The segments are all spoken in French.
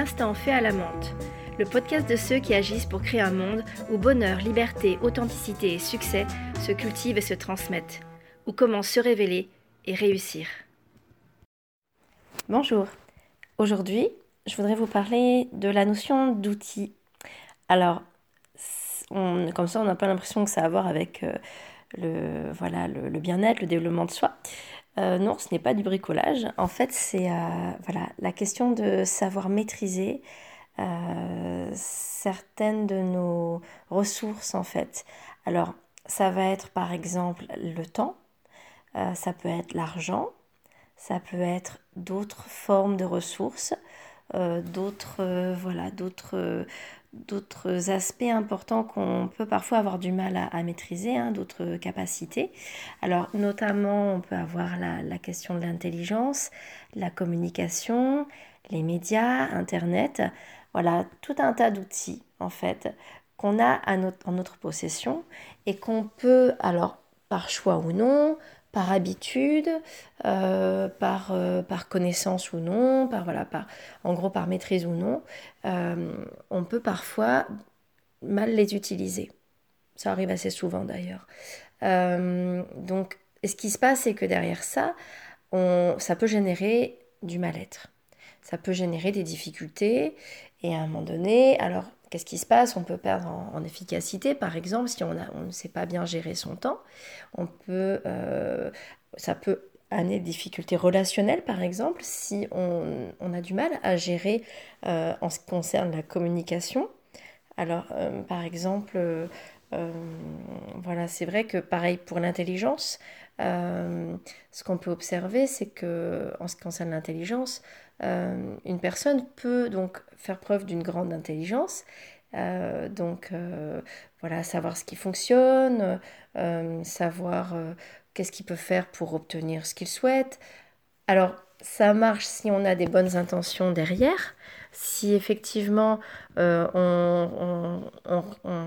L'Instant fait à la menthe, le podcast de ceux qui agissent pour créer un monde où bonheur, liberté, authenticité et succès se cultivent et se transmettent, ou comment se révéler et réussir. Bonjour, aujourd'hui je voudrais vous parler de la notion d'outil. Alors, comme ça on n'a pas l'impression que ça a à voir avec euh, le, voilà, le bien-être, le développement de soi. Euh, non, ce n'est pas du bricolage. En fait, c'est euh, voilà, la question de savoir maîtriser euh, certaines de nos ressources, en fait. Alors, ça va être par exemple le temps, ça peut être l'argent, ça peut être d'autres formes de ressources, d'autres voilà, d'autres d'autres aspects importants qu'on peut parfois avoir du mal à, maîtriser, hein, d'autres capacités. Alors notamment, on peut avoir la, question de l'intelligence, la communication, les médias, Internet. Voilà, tout un tas d'outils en fait qu'on a en notre possession et qu'on peut, alors par choix ou non, par habitude, euh, par, euh, par connaissance ou non, par, voilà, par, en gros par maîtrise ou non, euh, on peut parfois mal les utiliser. Ça arrive assez souvent d'ailleurs. donc, ce qui se passe, c'est que derrière ça, on, ça peut générer du mal-être. Ça peut générer des difficultés. Et à un moment donné, alors Qu'est-ce qui se passe? On peut perdre en, efficacité, par exemple, si on, ne sait pas bien gérer son temps. On peut, euh, ça peut amener des difficultés relationnelles, par exemple, si on, a du mal à gérer euh, en ce qui concerne la communication. Alors, euh, par exemple, voilà, c'est vrai que pareil pour l'intelligence, ce qu'on peut observer, c'est que en ce qui concerne l'intelligence, euh, une personne peut donc faire preuve d'une grande intelligence, euh, donc euh, voilà, savoir ce qui fonctionne, savoir qu'est-ce qu'il peut faire pour obtenir ce qu'il souhaite. Alors, ça marche si on a des bonnes intentions derrière, si effectivement on,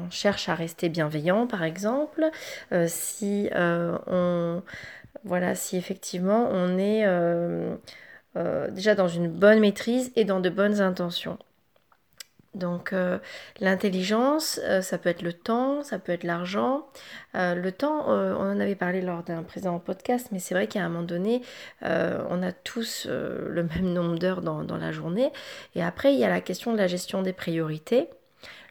cherche à rester bienveillant, par exemple, si on voilà, si effectivement on est euh, déjà dans une bonne maîtrise et dans de bonnes intentions. Donc euh, l'intelligence, euh, ça peut être le temps, ça peut être l'argent. le temps, on en avait parlé lors d'un précédent podcast, mais c'est vrai qu'à un moment donné, on a tous le même nombre d'heures dans, la journée. Et après, il y a la question de la gestion des priorités.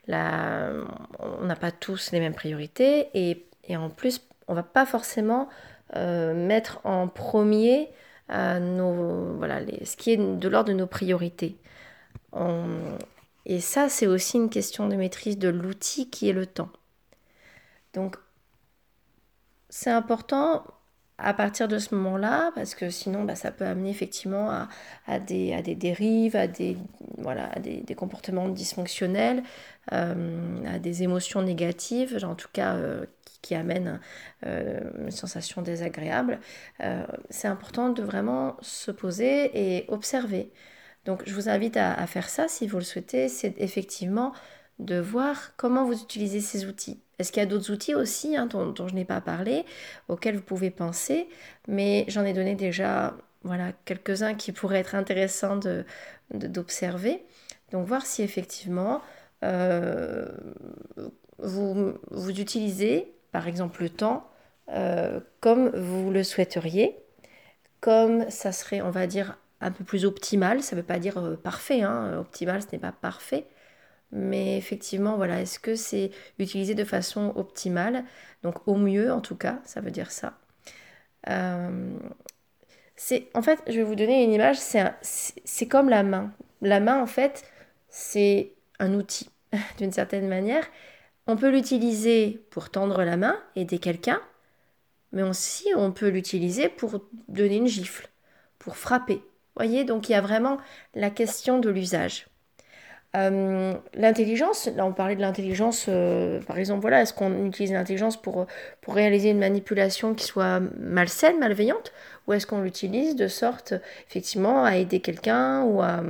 on n'a pas tous les mêmes priorités et, et en plus, on va pas forcément mettre en premier nos, voilà, ce qui est de l'ordre de nos priorités. et ça, c'est aussi une question de maîtrise de l'outil qui est le temps. Donc, c'est important à partir de ce moment-là, parce que sinon, bah, ça peut amener effectivement à, des, dérives, à des, comportements dysfonctionnels, euh, à des émotions négatives, en tout cas euh, qui amène euh, une sensation désagréable, c'est important de vraiment se poser et observer. Donc je vous invite à, faire ça si vous le souhaitez, c'est effectivement de voir comment vous utilisez ces outils. Est-ce qu'il y a d'autres outils aussi hein, dont, je n'ai pas parlé, auxquels vous pouvez penser, mais j'en ai donné déjà voilà, quelques-uns qui pourraient être intéressants d'observer. Donc voir si effectivement euh, vous, vous utilisez par exemple le temps, euh, comme vous le souhaiteriez, comme ça serait, on va dire, un peu plus optimal. Ça ne veut pas dire euh, parfait, hein. optimal, ce n'est pas parfait. Mais effectivement, voilà, est-ce que c'est utilisé de façon optimale? Donc au mieux, en tout cas, ça veut dire ça. Euh, c'est, en fait, je vais vous donner une image, c'est comme la main. La main, en fait, c'est un outil, d'une certaine manière. On peut l'utiliser pour tendre la main, aider quelqu'un, mais aussi on peut l'utiliser pour donner une gifle, pour frapper. Voyez, donc il y a vraiment la question de l'usage. Euh, l'intelligence, là on parlait de l'intelligence, euh, par exemple, voilà, est-ce qu'on utilise l'intelligence pour, pour réaliser une manipulation qui soit malsaine, malveillante, ou est-ce qu'on l'utilise de sorte, effectivement, à aider quelqu'un ou à,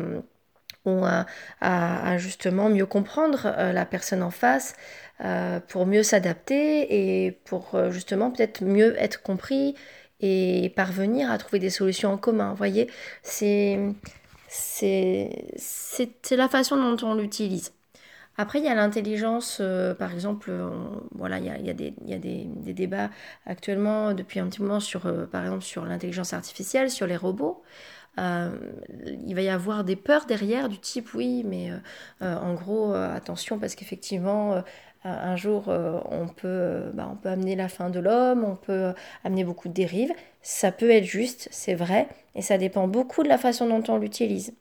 ou à, justement mieux comprendre euh, la personne en face, pour mieux s'adapter et pour justement peut-être mieux être compris et parvenir à trouver des solutions en commun. Vous voyez, c'est c'est la façon dont on l'utilise. Après, il y a l'intelligence, euh, par exemple, voilà, il y a, il y a, des, il y a des, des, débats actuellement depuis un petit moment sur, euh, par exemple, sur l'intelligence artificielle, sur les robots. Euh, il va y avoir des peurs derrière du type oui, mais en gros, attention parce qu'effectivement, un jour, on, peut, bah, on peut amener la fin de l'homme, on peut amener beaucoup de dérives. Ça peut être juste, c'est vrai, et ça dépend beaucoup de la façon dont on l'utilise.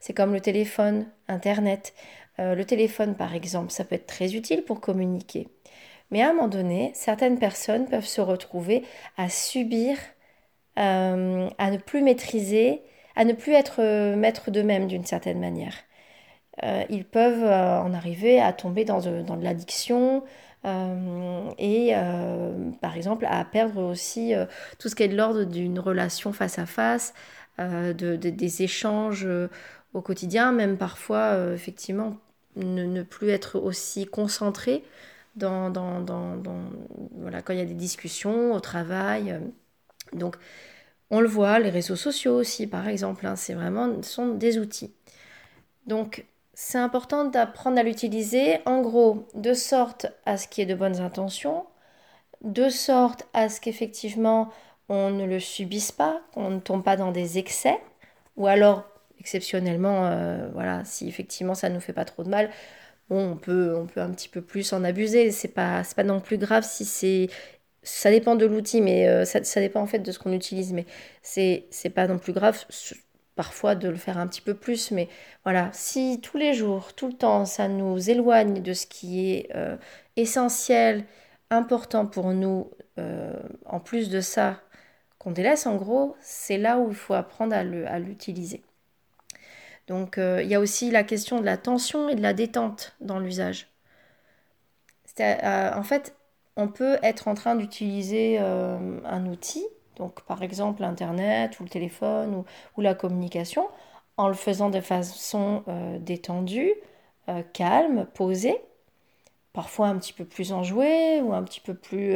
C'est comme le téléphone, Internet. Euh, le téléphone, par exemple, ça peut être très utile pour communiquer. Mais à un moment donné, certaines personnes peuvent se retrouver à subir, euh, à ne plus maîtriser, à ne plus être euh, maître d'eux-mêmes d'une certaine manière. Ils peuvent en arriver à tomber dans de, l'addiction et par exemple à perdre aussi tout ce qui est de l'ordre d'une relation face à face, des échanges au quotidien, même parfois effectivement ne, plus être aussi concentré dans, dans, dans, voilà, quand il y a des discussions au travail. Donc, on le voit, les réseaux sociaux aussi, par exemple, hein, c'est vraiment, sont des outils. Donc, c'est important d'apprendre à l'utiliser, en gros, de sorte à ce qu'il y ait de bonnes intentions, de sorte à ce qu'effectivement, on ne le subisse pas, qu'on ne tombe pas dans des excès, ou alors exceptionnellement, euh, voilà, si effectivement ça ne nous fait pas trop de mal, bon, on peut, on peut un petit peu plus en abuser. C'est pas, pas non plus grave si c'est. Ça dépend de l'outil, mais euh, ça, ça, dépend en fait de ce qu'on utilise. Mais c'est, c'est pas non plus grave parfois de le faire un petit peu plus. Mais voilà, si tous les jours, tout le temps, ça nous éloigne de ce qui est euh, essentiel, important pour nous, en plus de ça, qu'on délaisse en gros, c'est là où il faut apprendre à l'utiliser. Donc euh, il y a aussi la question de la tension et de la détente dans l'usage. Euh, en fait, on peut être en train d'utiliser euh, un outil, donc par exemple Internet ou le téléphone ou, la communication, en le faisant de façon détendue, calme, posée, parfois un petit peu plus enjouée ou un petit peu plus,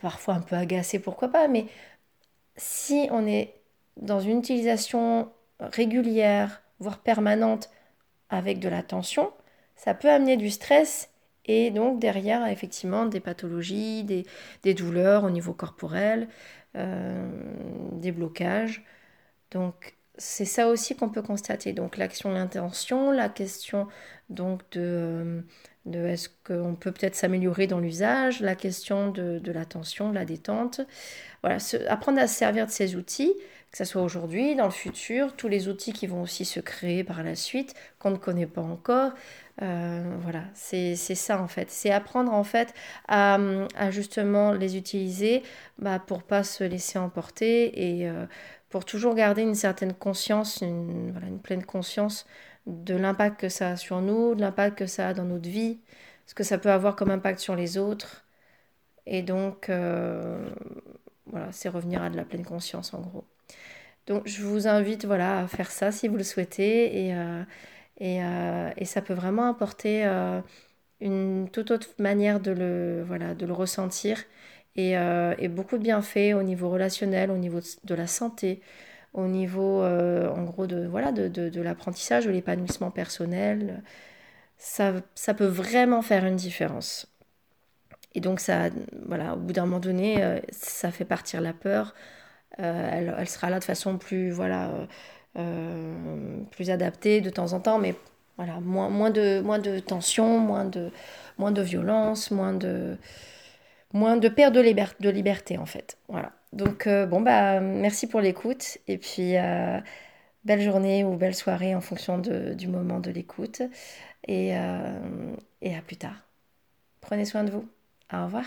parfois un peu agacée, pourquoi pas, mais si on est dans une utilisation régulière, voire permanente avec de la tension, ça peut amener du stress et donc derrière effectivement des pathologies, des, douleurs au niveau corporel, euh, des blocages. Donc c'est ça aussi qu'on peut constater. Donc l'action, l'intention, la question donc de, de est-ce qu'on peut peut-être s'améliorer dans l'usage, la question de, de l'attention, de la détente. Voilà, apprendre à se servir de ces outils que ce soit aujourd'hui, dans le futur, tous les outils qui vont aussi se créer par la suite, qu'on ne connaît pas encore. Euh, voilà, c'est ça en fait. C'est apprendre en fait à, justement les utiliser bah, pour pas se laisser emporter et euh, pour toujours garder une certaine conscience, une, voilà, une pleine conscience de l'impact que ça a sur nous, de l'impact que ça a dans notre vie, ce que ça peut avoir comme impact sur les autres. Et donc, euh, voilà, c'est revenir à de la pleine conscience en gros. Donc je vous invite voilà, à faire ça si vous le souhaitez et, euh, euh, et, ça peut vraiment apporter une toute autre manière de le, voilà, de le ressentir et, et, beaucoup de bienfaits au niveau relationnel, au niveau de la santé, au niveau en gros de, voilà, de, de, de l'apprentissage, de l'épanouissement personnel. Ça, ça peut vraiment faire une différence. Et donc ça, voilà, au bout d'un moment donné, ça fait partir la peur, euh, elle, sera là de façon plus, voilà, euh, euh, plus adaptée de temps en temps, mais voilà, moins, moins, de, moins de tension, moins de, moins de violence, moins de, moins de perte de, liberté en fait. Voilà. Donc bon bah merci pour l'écoute et puis belle journée ou belle soirée en fonction du moment de l'écoute et, et à plus tard. Prenez soin de vous. Au revoir.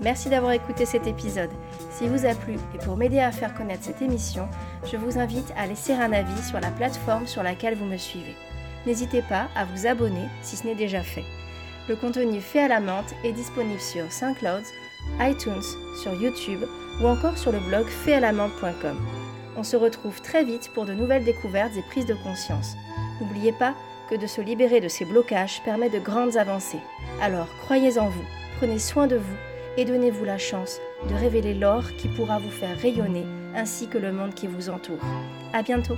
Merci d'avoir écouté cet épisode. S'il vous a plu et pour m'aider à faire connaître cette émission, je vous invite à laisser un avis sur la plateforme sur laquelle vous me suivez. N'hésitez pas à vous abonner si ce n'est déjà fait. Le contenu fait à la menthe est disponible sur SoundCloud, iTunes, sur YouTube ou encore sur le blog faitalamenthe.com. On se retrouve très vite pour de nouvelles découvertes et prises de conscience. N'oubliez pas que de se libérer de ces blocages permet de grandes avancées. Alors croyez en vous, prenez soin de vous et donnez-vous la chance de révéler l'or qui pourra vous faire rayonner ainsi que le monde qui vous entoure. À bientôt!